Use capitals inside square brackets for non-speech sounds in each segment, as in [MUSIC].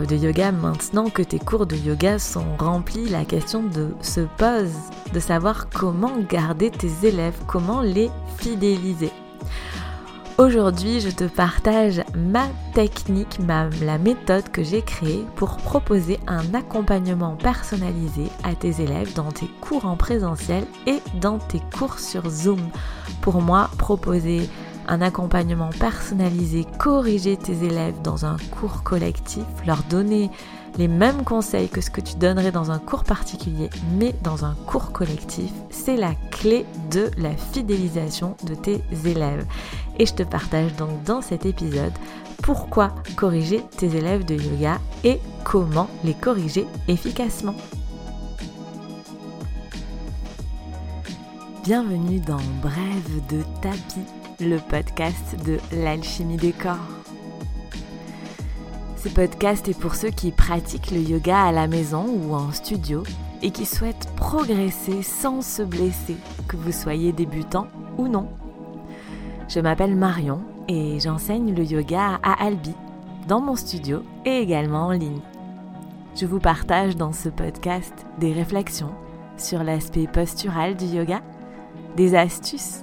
de yoga, maintenant que tes cours de yoga sont remplis, la question de, se pose de savoir comment garder tes élèves, comment les fidéliser. Aujourd'hui, je te partage ma technique, ma, la méthode que j'ai créée pour proposer un accompagnement personnalisé à tes élèves dans tes cours en présentiel et dans tes cours sur Zoom. Pour moi, proposer un accompagnement personnalisé, corriger tes élèves dans un cours collectif, leur donner les mêmes conseils que ce que tu donnerais dans un cours particulier, mais dans un cours collectif, c'est la clé de la fidélisation de tes élèves. Et je te partage donc dans cet épisode pourquoi corriger tes élèves de yoga et comment les corriger efficacement. Bienvenue dans Brève de tapis, le podcast de l'alchimie des corps. Ce podcast est pour ceux qui pratiquent le yoga à la maison ou en studio et qui souhaitent progresser sans se blesser, que vous soyez débutant ou non. Je m'appelle Marion et j'enseigne le yoga à Albi, dans mon studio et également en ligne. Je vous partage dans ce podcast des réflexions sur l'aspect postural du yoga, des astuces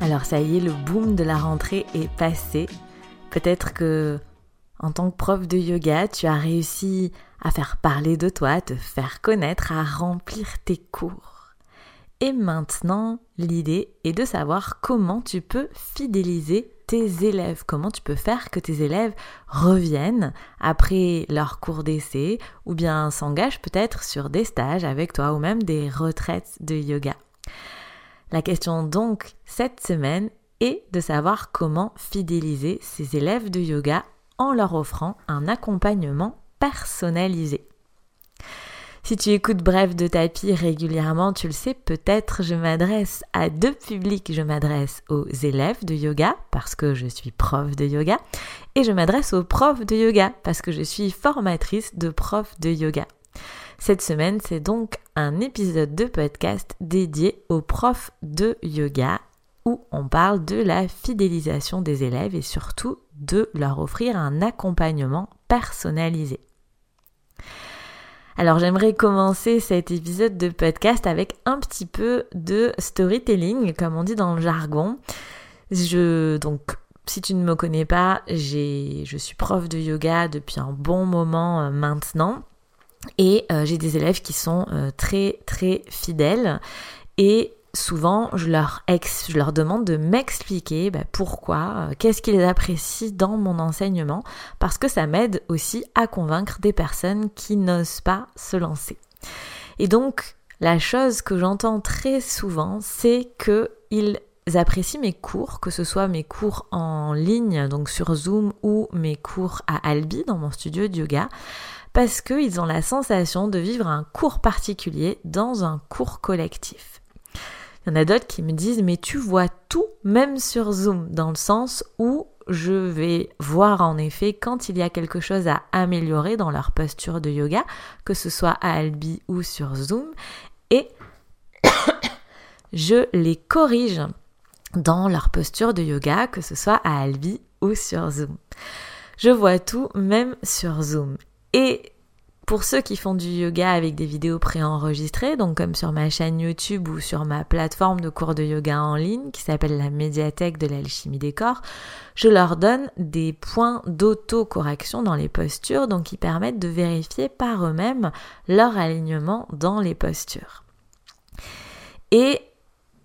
alors ça y est, le boom de la rentrée est passé. Peut-être que en tant que prof de yoga, tu as réussi à faire parler de toi, à te faire connaître, à remplir tes cours. Et maintenant, l'idée est de savoir comment tu peux fidéliser tes élèves, comment tu peux faire que tes élèves reviennent après leur cours d'essai ou bien s'engagent peut-être sur des stages avec toi ou même des retraites de yoga. La question donc cette semaine est de savoir comment fidéliser ses élèves de yoga en leur offrant un accompagnement personnalisé. Si tu écoutes Bref de tapis régulièrement, tu le sais peut-être, je m'adresse à deux publics. Je m'adresse aux élèves de yoga parce que je suis prof de yoga et je m'adresse aux profs de yoga parce que je suis formatrice de profs de yoga. Cette semaine, c'est donc un épisode de podcast dédié aux profs de yoga où on parle de la fidélisation des élèves et surtout de leur offrir un accompagnement personnalisé. Alors j'aimerais commencer cet épisode de podcast avec un petit peu de storytelling, comme on dit dans le jargon. Je donc si tu ne me connais pas, je suis prof de yoga depuis un bon moment euh, maintenant. Et euh, j'ai des élèves qui sont euh, très très fidèles et souvent je leur, je leur demande de m'expliquer bah, pourquoi, euh, qu'est-ce qu'ils apprécient dans mon enseignement, parce que ça m'aide aussi à convaincre des personnes qui n'osent pas se lancer. Et donc la chose que j'entends très souvent, c'est qu'ils apprécient mes cours, que ce soit mes cours en ligne, donc sur Zoom, ou mes cours à Albi, dans mon studio de yoga, parce qu'ils ont la sensation de vivre un cours particulier dans un cours collectif. Il y en a d'autres qui me disent mais tu vois tout même sur Zoom dans le sens où je vais voir en effet quand il y a quelque chose à améliorer dans leur posture de yoga, que ce soit à Albi ou sur Zoom, et [COUGHS] je les corrige dans leur posture de yoga, que ce soit à Albi ou sur Zoom. Je vois tout même sur Zoom. Et pour ceux qui font du yoga avec des vidéos préenregistrées, donc comme sur ma chaîne YouTube ou sur ma plateforme de cours de yoga en ligne qui s'appelle la médiathèque de l'alchimie des corps, je leur donne des points d'auto-correction dans les postures, donc qui permettent de vérifier par eux-mêmes leur alignement dans les postures.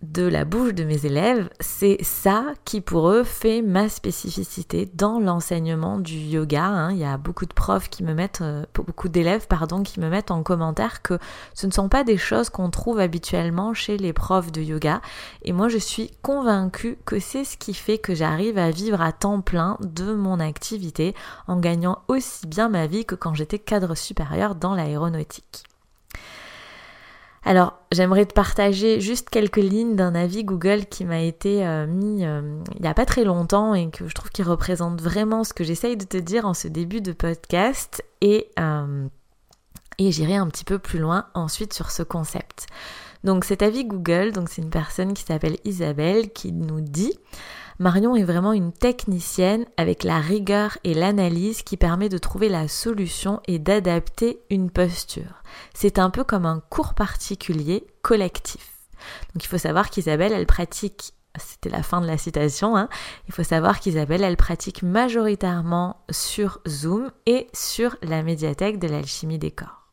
De la bouche de mes élèves, c'est ça qui pour eux fait ma spécificité dans l'enseignement du yoga. Hein. Il y a beaucoup de profs qui me mettent, euh, beaucoup d'élèves pardon, qui me mettent en commentaire que ce ne sont pas des choses qu'on trouve habituellement chez les profs de yoga. Et moi je suis convaincue que c'est ce qui fait que j'arrive à vivre à temps plein de mon activité en gagnant aussi bien ma vie que quand j'étais cadre supérieur dans l'aéronautique. Alors, j'aimerais te partager juste quelques lignes d'un avis Google qui m'a été euh, mis euh, il n'y a pas très longtemps et que je trouve qu'il représente vraiment ce que j'essaye de te dire en ce début de podcast et, euh, et j'irai un petit peu plus loin ensuite sur ce concept. Donc cet avis Google, donc c'est une personne qui s'appelle Isabelle qui nous dit Marion est vraiment une technicienne avec la rigueur et l'analyse qui permet de trouver la solution et d'adapter une posture. C'est un peu comme un cours particulier collectif. Donc il faut savoir qu'Isabelle, elle pratique c'était la fin de la citation, hein. il faut savoir qu'Isabelle, elle pratique majoritairement sur Zoom et sur la médiathèque de l'alchimie des corps.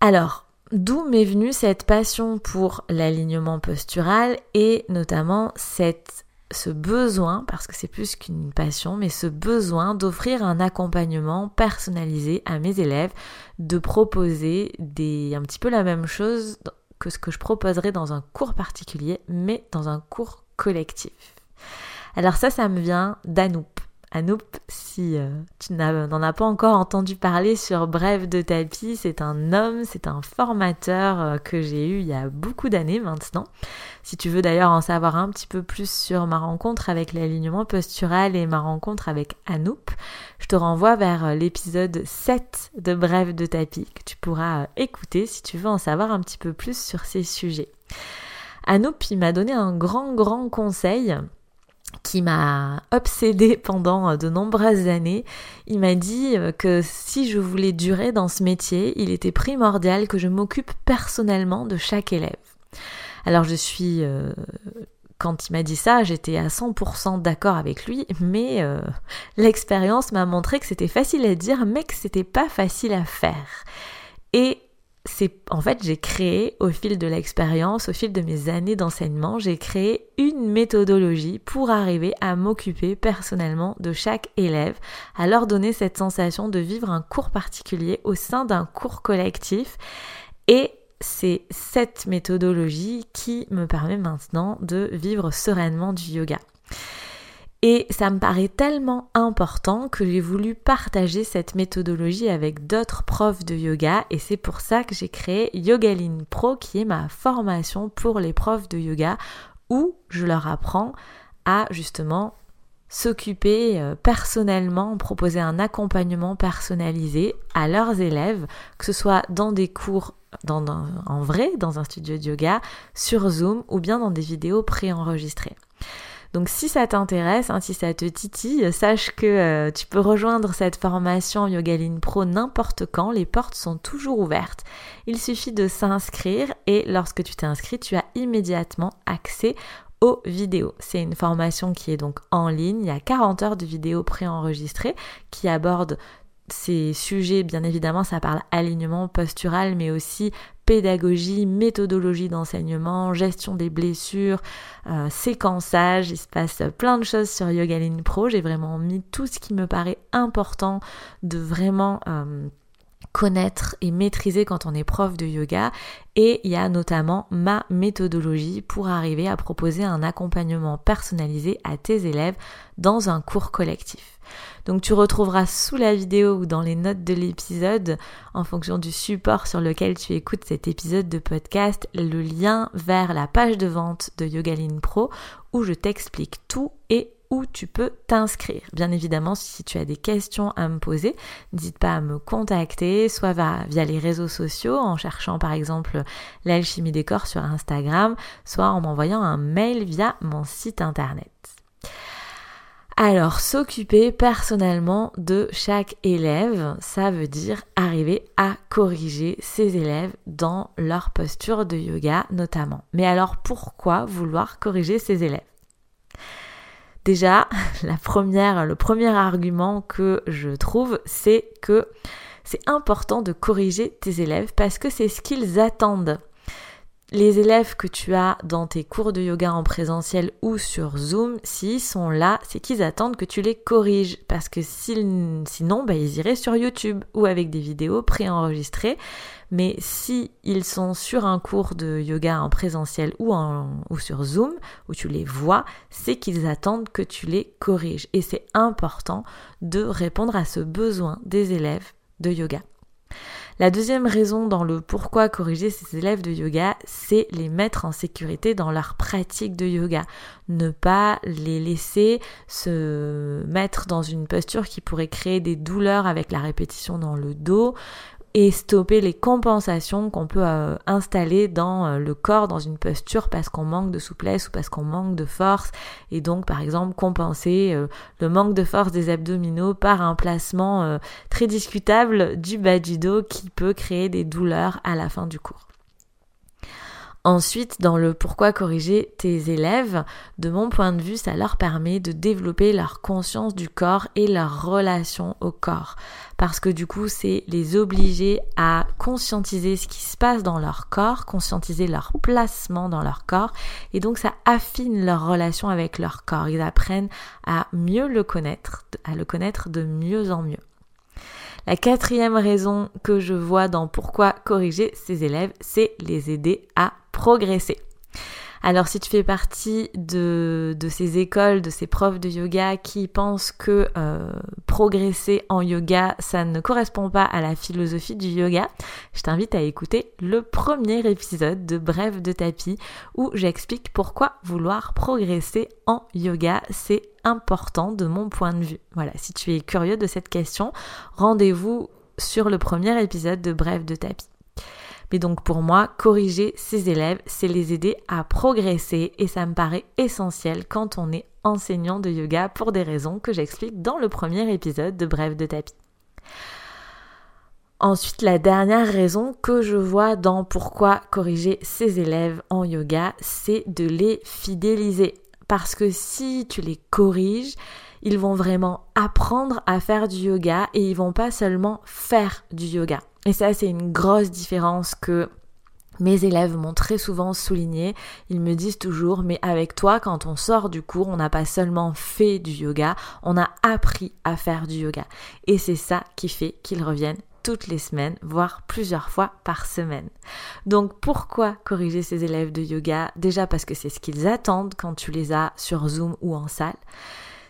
Alors, D'où m'est venue cette passion pour l'alignement postural et notamment ce besoin, parce que c'est plus qu'une passion, mais ce besoin d'offrir un accompagnement personnalisé à mes élèves, de proposer des, un petit peu la même chose que ce que je proposerais dans un cours particulier, mais dans un cours collectif. Alors ça, ça me vient d'Anoup. Anoup, si euh, tu n'en as pas encore entendu parler sur Bref de tapis, c'est un homme, c'est un formateur euh, que j'ai eu il y a beaucoup d'années maintenant. Si tu veux d'ailleurs en savoir un petit peu plus sur ma rencontre avec l'alignement postural et ma rencontre avec Anoup, je te renvoie vers euh, l'épisode 7 de Bref de tapis que tu pourras écouter si tu veux en savoir un petit peu plus sur ces sujets. Anoup, il m'a donné un grand grand conseil qui m'a obsédée pendant euh, de nombreuses années, il m'a dit euh, que si je voulais durer dans ce métier, il était primordial que je m'occupe personnellement de chaque élève. Alors je suis... Euh, quand il m'a dit ça, j'étais à 100% d'accord avec lui, mais l'expérience m'a montré que c'était facile à dire, mais que c'était pas facile à faire. Et c'est en fait j'ai créé au fil de l'expérience, au fil de mes années d'enseignement, j'ai créé une méthodologie pour arriver à m'occuper personnellement de chaque élève, à leur donner cette sensation de vivre un cours particulier au sein d'un cours collectif et c'est cette méthodologie qui me permet maintenant de vivre sereinement du yoga. Et ça me paraît tellement important que j'ai voulu partager cette méthodologie avec d'autres profs de yoga et c'est pour ça que j'ai créé Yogaline Pro qui est ma formation pour les profs de yoga où je leur apprends à justement s'occuper euh, personnellement, proposer un accompagnement personnalisé à leurs élèves, que ce soit dans des cours en vrai, dans un studio de yoga, sur Zoom ou bien dans des vidéos préenregistrées. Donc si ça t'intéresse, hein, si ça te titille, sache que euh, tu peux rejoindre cette formation Yogaline Pro n'importe quand, les portes sont toujours ouvertes. Il suffit de s'inscrire et lorsque tu t'es inscrit, tu as immédiatement accès aux vidéos. C'est une formation qui est donc en ligne, il y a 40 heures de vidéos préenregistrées qui abordent ces sujets, bien évidemment, ça parle alignement postural, mais aussi pédagogie, méthodologie d'enseignement, gestion des blessures, euh, séquençage. Il se passe plein de choses sur Yogaline Pro. J'ai vraiment mis tout ce qui me paraît important de vraiment euh, connaître et maîtriser quand on est prof de yoga et il y a notamment ma méthodologie pour arriver à proposer un accompagnement personnalisé à tes élèves dans un cours collectif. Donc tu retrouveras sous la vidéo ou dans les notes de l'épisode, en fonction du support sur lequel tu écoutes cet épisode de podcast, le lien vers la page de vente de Yogaline Pro où je t'explique tout et où tu peux t'inscrire. Bien évidemment, si tu as des questions à me poser, n'hésite pas à me contacter, soit via les réseaux sociaux, en cherchant par exemple l'alchimie des corps sur Instagram, soit en m'envoyant un mail via mon site internet. Alors, s'occuper personnellement de chaque élève, ça veut dire arriver à corriger ses élèves dans leur posture de yoga notamment. Mais alors, pourquoi vouloir corriger ses élèves? Déjà, [LAUGHS] la première, le premier argument que je trouve, c'est que c'est important de corriger tes élèves parce que c'est ce qu'ils attendent. Les élèves que tu as dans tes cours de yoga en présentiel ou sur Zoom, s'ils sont là, c'est qu'ils attendent que tu les corriges. Parce que sinon, bah, ils iraient sur YouTube ou avec des vidéos préenregistrées. Mais si sont sur un cours de yoga en présentiel ou, en, ou sur Zoom, où tu les vois, c'est qu'ils attendent que tu les corriges. Et c'est important de répondre à ce besoin des élèves de yoga. La deuxième raison dans le pourquoi corriger ses élèves de yoga, c'est les mettre en sécurité dans leur pratique de yoga. Ne pas les laisser se mettre dans une posture qui pourrait créer des douleurs avec la répétition dans le dos et stopper les compensations qu'on peut euh, installer dans euh, le corps dans une posture parce qu'on manque de souplesse ou parce qu'on manque de force et donc par exemple compenser euh, le manque de force des abdominaux par un placement très discutable du bas du dos qui peut créer des douleurs à la fin du cours. Ensuite, dans le pourquoi corriger tes élèves, de mon point de vue, ça leur permet de développer leur conscience du corps et leur relation au corps. Parce que du coup, c'est les obliger à conscientiser ce qui se passe dans leur corps, conscientiser leur placement dans leur corps. Et donc, ça affine leur relation avec leur corps. Ils apprennent à mieux le connaître, à le connaître de mieux en mieux. La quatrième raison que je vois dans pourquoi corriger ses élèves, c'est les aider à progresser. Alors si tu fais partie de, ces écoles, de ces profs de yoga qui pensent que euh, progresser en yoga, ça ne correspond pas à la philosophie du yoga, je t'invite à écouter le premier épisode de Bref de tapis où j'explique pourquoi vouloir progresser en yoga, c'est important de mon point de vue. Voilà, si tu es curieux de cette question, rendez-vous sur le premier épisode de Bref de tapis. Mais donc pour moi, corriger ses élèves, c'est les aider à progresser et ça me paraît essentiel quand on est enseignant de yoga pour des raisons que j'explique dans le premier épisode de Bref de tapis. Ensuite, la dernière raison que je vois dans pourquoi corriger ses élèves en yoga, c'est de les fidéliser. Parce que si tu les corriges, ils vont vraiment apprendre à faire du yoga et ils vont pas seulement faire du yoga. Et ça, c'est une grosse différence que mes élèves m'ont très souvent souligné, ils me disent toujours, mais avec toi, quand on sort du cours, on n'a pas seulement fait du yoga, on a appris à faire du yoga. Et c'est ça qui fait qu'ils reviennent toutes les semaines, voire plusieurs fois par semaine. Donc pourquoi corriger ces élèves de yoga? Déjà parce que c'est ce qu'ils attendent quand tu les as sur Zoom ou en salle.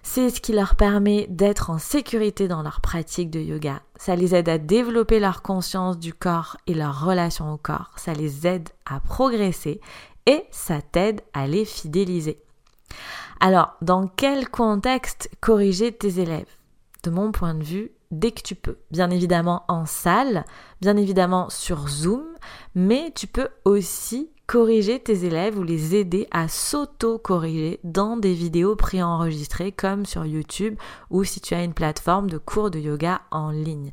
C'est ce qui leur permet d'être en sécurité dans leur pratique de yoga. Ça les aide à développer leur conscience du corps et leur relation au corps. Ça les aide à progresser et ça t'aide à les fidéliser. Alors, dans quel contexte corriger tes élèves? De mon point de vue, dès que tu peux. Bien évidemment en salle, bien évidemment sur Zoom, mais tu peux aussi corriger tes élèves ou les aider à s'auto-corriger dans des vidéos préenregistrées comme sur YouTube ou si tu as une plateforme de cours de yoga en ligne.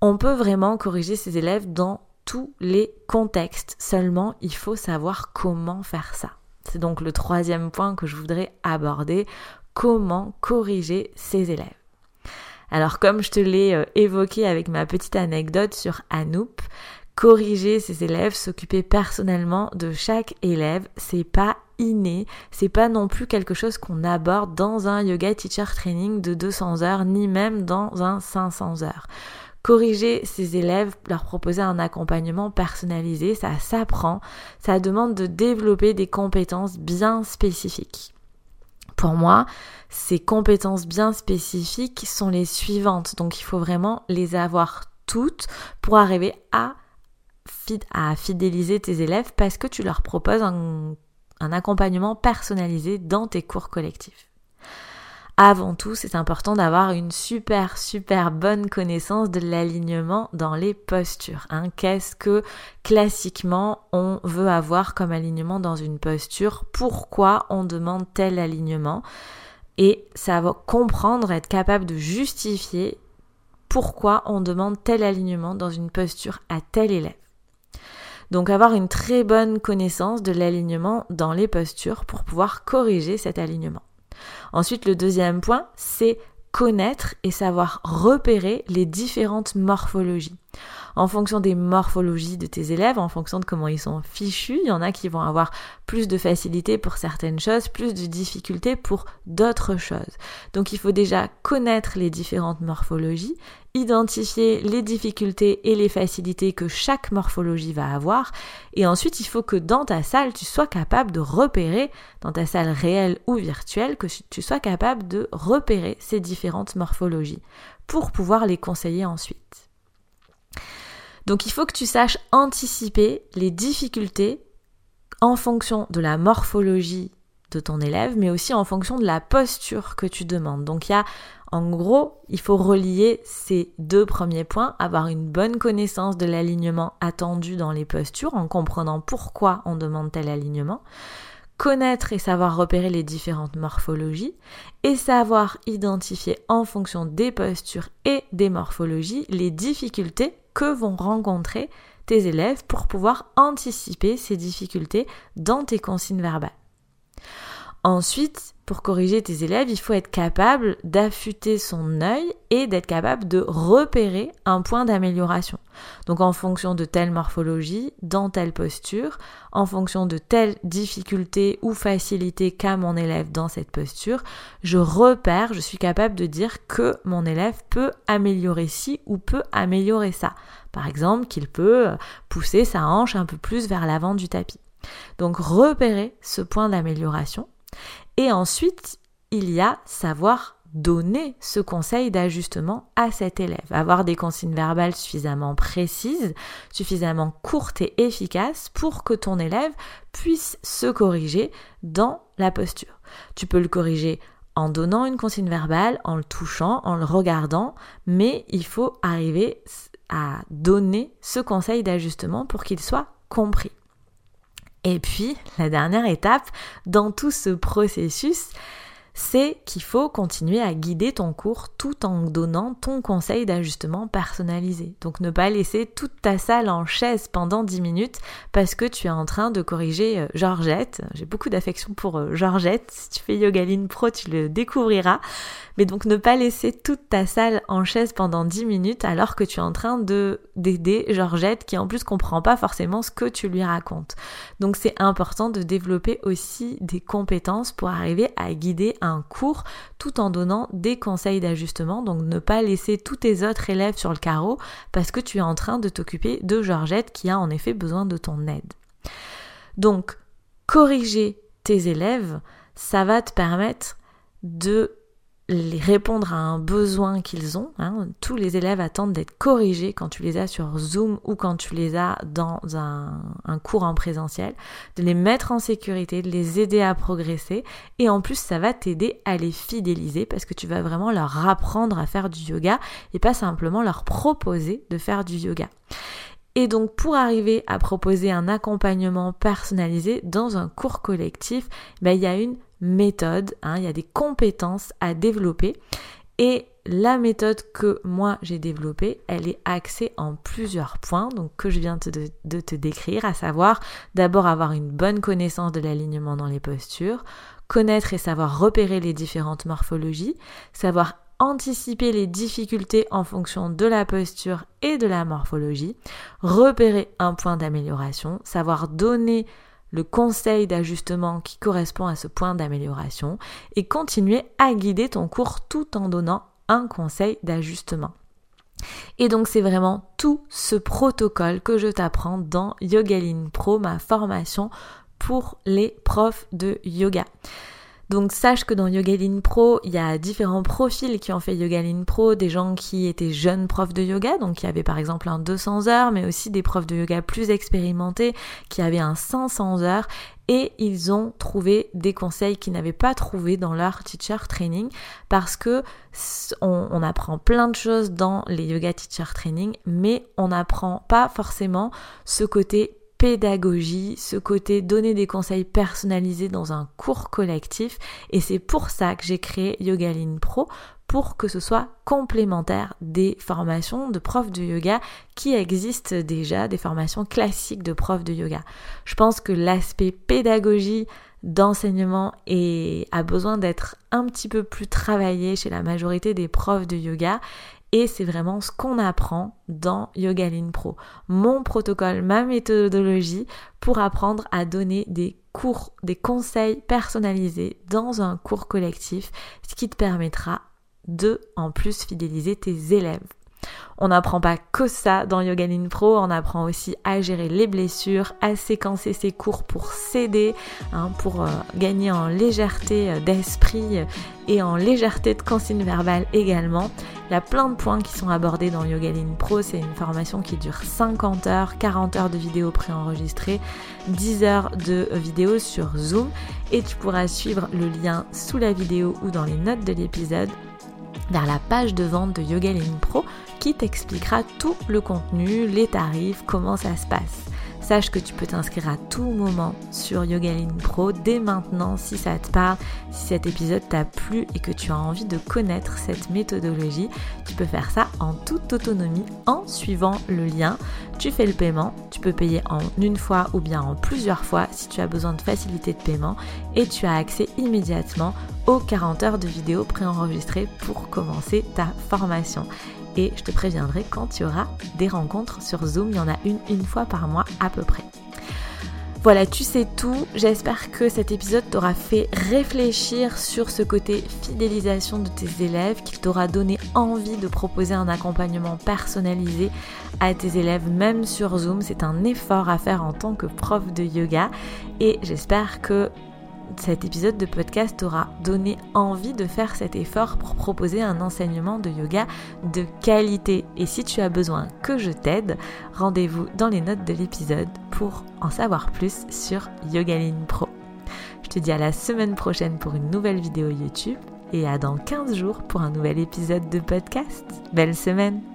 On peut vraiment corriger ses élèves dans tous les contextes, seulement il faut savoir comment faire ça. C'est donc le troisième point que je voudrais aborder, comment corriger ses élèves. Alors comme je te l'ai euh, évoqué avec ma petite anecdote sur Anoop, corriger ses élèves, s'occuper personnellement de chaque élève, c'est pas inné, c'est pas non plus quelque chose qu'on aborde dans un yoga teacher training de 200 heures, ni même dans un 500 heures. Corriger ses élèves, leur proposer un accompagnement personnalisé, ça s'apprend, ça demande de développer des compétences bien spécifiques. Pour moi, ces compétences bien spécifiques sont les suivantes, donc il faut vraiment les avoir toutes pour arriver à à fidéliser tes élèves parce que tu leur proposes un, accompagnement personnalisé dans tes cours collectifs. Avant tout, c'est important d'avoir une super super bonne connaissance de l'alignement dans les postures. Hein. Qu'est-ce que classiquement on veut avoir comme alignement dans une posture? Pourquoi on demande tel alignement? Et ça va comprendre, être capable de justifier pourquoi on demande tel alignement dans une posture à tel élève. Donc avoir une très bonne connaissance de l'alignement dans les postures pour pouvoir corriger cet alignement. Ensuite, le deuxième point, c'est connaître et savoir repérer les différentes morphologies. En fonction des morphologies de tes élèves, en fonction de comment ils sont fichus. Il y en a qui vont avoir plus de facilité pour certaines choses, plus de difficultés pour d'autres choses. Donc il faut déjà connaître les différentes morphologies, identifier les difficultés et les facilités que chaque morphologie va avoir, et ensuite il faut que dans ta salle, tu sois capable de repérer, dans ta salle réelle ou virtuelle, que tu sois capable de repérer ces différentes morphologies pour pouvoir les conseiller ensuite. Donc il faut que tu saches anticiper les difficultés en fonction de la morphologie de ton élève, mais aussi en fonction de la posture que tu demandes. Donc il y a, en gros, il faut relier ces deux premiers points, avoir une bonne connaissance de l'alignement attendu dans les postures, en comprenant pourquoi on demande tel alignement, connaître et savoir repérer les différentes morphologies, et savoir identifier en fonction des postures et des morphologies les difficultés que vont rencontrer tes élèves pour pouvoir anticiper ces difficultés dans tes consignes verbales. Ensuite, pour corriger tes élèves, il faut être capable d'affûter son œil et d'être capable de repérer un point d'amélioration. Donc en fonction de telle morphologie, dans telle posture, en fonction de telle difficulté ou facilité qu'a mon élève dans cette posture, je repère, je suis capable de dire que mon élève peut améliorer ci ou peut améliorer ça. Par exemple, qu'il peut pousser sa hanche un peu plus vers l'avant du tapis. Donc repérer ce point d'amélioration et ensuite, il y a savoir donner ce conseil d'ajustement à cet élève, avoir des consignes verbales suffisamment précises, suffisamment courtes et efficaces pour que ton élève puisse se corriger dans la posture. Tu peux le corriger en donnant une consigne verbale, en le touchant, en le regardant, mais il faut arriver à donner ce conseil d'ajustement pour qu'il soit compris. Et puis, la dernière étape dans tout ce processus, c'est qu'il faut continuer à guider ton cours tout en donnant ton conseil d'ajustement personnalisé. Donc ne pas laisser toute ta salle en chaise pendant 10 minutes parce que tu es en train de corriger euh, Georgette. J'ai beaucoup d'affection pour euh, Georgette. Si tu fais Yogaline Pro, tu le découvriras. Mais donc ne pas laisser toute ta salle en chaise pendant 10 minutes alors que tu es en train de d'aider Georgette qui en plus comprend pas forcément ce que tu lui racontes. Donc c'est important de développer aussi des compétences pour arriver à guider cours tout en donnant des conseils d'ajustement. Donc ne pas laisser tous tes autres élèves sur le carreau parce que tu es en train de t'occuper de Georgette qui a en effet besoin de ton aide. Donc corriger tes élèves, ça va te permettre de les répondre à un besoin qu'ils ont. Hein. Tous les élèves attendent d'être corrigés quand tu les as sur Zoom ou quand tu les as dans un, un, cours en présentiel, de les mettre en sécurité, de les aider à progresser. Et en plus, ça va t'aider à les fidéliser parce que tu vas vraiment leur apprendre à faire du yoga et pas simplement leur proposer de faire du yoga. Et donc pour arriver à proposer un accompagnement personnalisé dans un cours collectif, ben, il y a une méthode, hein, il y a des compétences à développer. Et la méthode que moi j'ai développée, elle est axée en plusieurs points, donc que je viens de te décrire, à savoir d'abord avoir une bonne connaissance de l'alignement dans les postures, connaître et savoir repérer les différentes morphologies, savoir anticiper les difficultés en fonction de la posture et de la morphologie, repérer un point d'amélioration, savoir donner le conseil d'ajustement qui correspond à ce point d'amélioration et continuer à guider ton cours tout en donnant un conseil d'ajustement. Et donc c'est vraiment tout ce protocole que je t'apprends dans Yogaline Pro, ma formation pour les profs de yoga. Donc sache que dans Yogaline Pro, il y a différents profils qui ont fait Yogaline Pro, des gens qui étaient jeunes profs de yoga, donc qui avaient par exemple un 200 heures, mais aussi des profs de yoga plus expérimentés qui avaient un 500 heures. Et ils ont trouvé des conseils qu'ils n'avaient pas trouvé dans leur teacher training parce que on, on, apprend plein de choses dans les yoga teacher training mais on n'apprend pas forcément ce côté pédagogie, ce côté donner des conseils personnalisés dans un cours collectif et c'est pour ça que j'ai créé Yogaline Pro pour que ce soit complémentaire des formations de profs de yoga qui existent déjà, des formations classiques de profs de yoga. Je pense que l'aspect pédagogie d'enseignement a besoin d'être un petit peu plus travaillé chez la majorité des profs de yoga Et c'est vraiment ce qu'on apprend dans Yogaline Pro. Mon protocole, ma méthodologie pour apprendre à donner des cours, des conseils personnalisés dans un cours collectif, ce qui te permettra de en plus fidéliser tes élèves. On n'apprend pas que ça dans Yogaline Pro, on apprend aussi à gérer les blessures, à séquencer ses cours pour s'aider, hein, pour euh, gagner en légèreté euh, d'esprit euh, et en légèreté de consigne verbale également. Il y a plein de points qui sont abordés dans Yogaline Pro. C'est une formation qui dure 50 heures, 40 heures de vidéos préenregistrées, 10 heures de vidéos sur Zoom et tu pourras suivre le lien sous la vidéo ou dans les notes de l'épisode vers la page de vente de Yoga Pro qui t'expliquera tout le contenu, les tarifs, comment ça se passe. Sache que tu peux t'inscrire à tout moment sur Yogaline Pro dès maintenant si ça te parle, si cet épisode t'a plu et que tu as envie de connaître cette méthodologie. Tu peux faire ça en toute autonomie en suivant le lien. Tu fais le paiement, tu peux payer en une fois ou bien en plusieurs fois si tu as besoin de facilité de paiement et tu as accès immédiatement aux 40 heures de vidéos préenregistrées pour commencer ta formation et je te préviendrai quand il y aura des rencontres sur Zoom. Il y en a une une fois par mois à peu près. Voilà, tu sais tout. J'espère que cet épisode t'aura fait réfléchir sur ce côté fidélisation de tes élèves, qu'il t'aura donné envie de proposer un accompagnement personnalisé à tes élèves, même sur Zoom. C'est un effort à faire en tant que prof de yoga et j'espère que cet épisode de podcast t'aura donné envie de faire cet effort pour proposer un enseignement de yoga de qualité. Et si tu as besoin que je t'aide, rendez-vous dans les notes de l'épisode pour en savoir plus sur Yogaline Pro. Je te dis à la semaine prochaine pour une nouvelle vidéo YouTube et à dans 15 jours pour un nouvel épisode de podcast. Belle semaine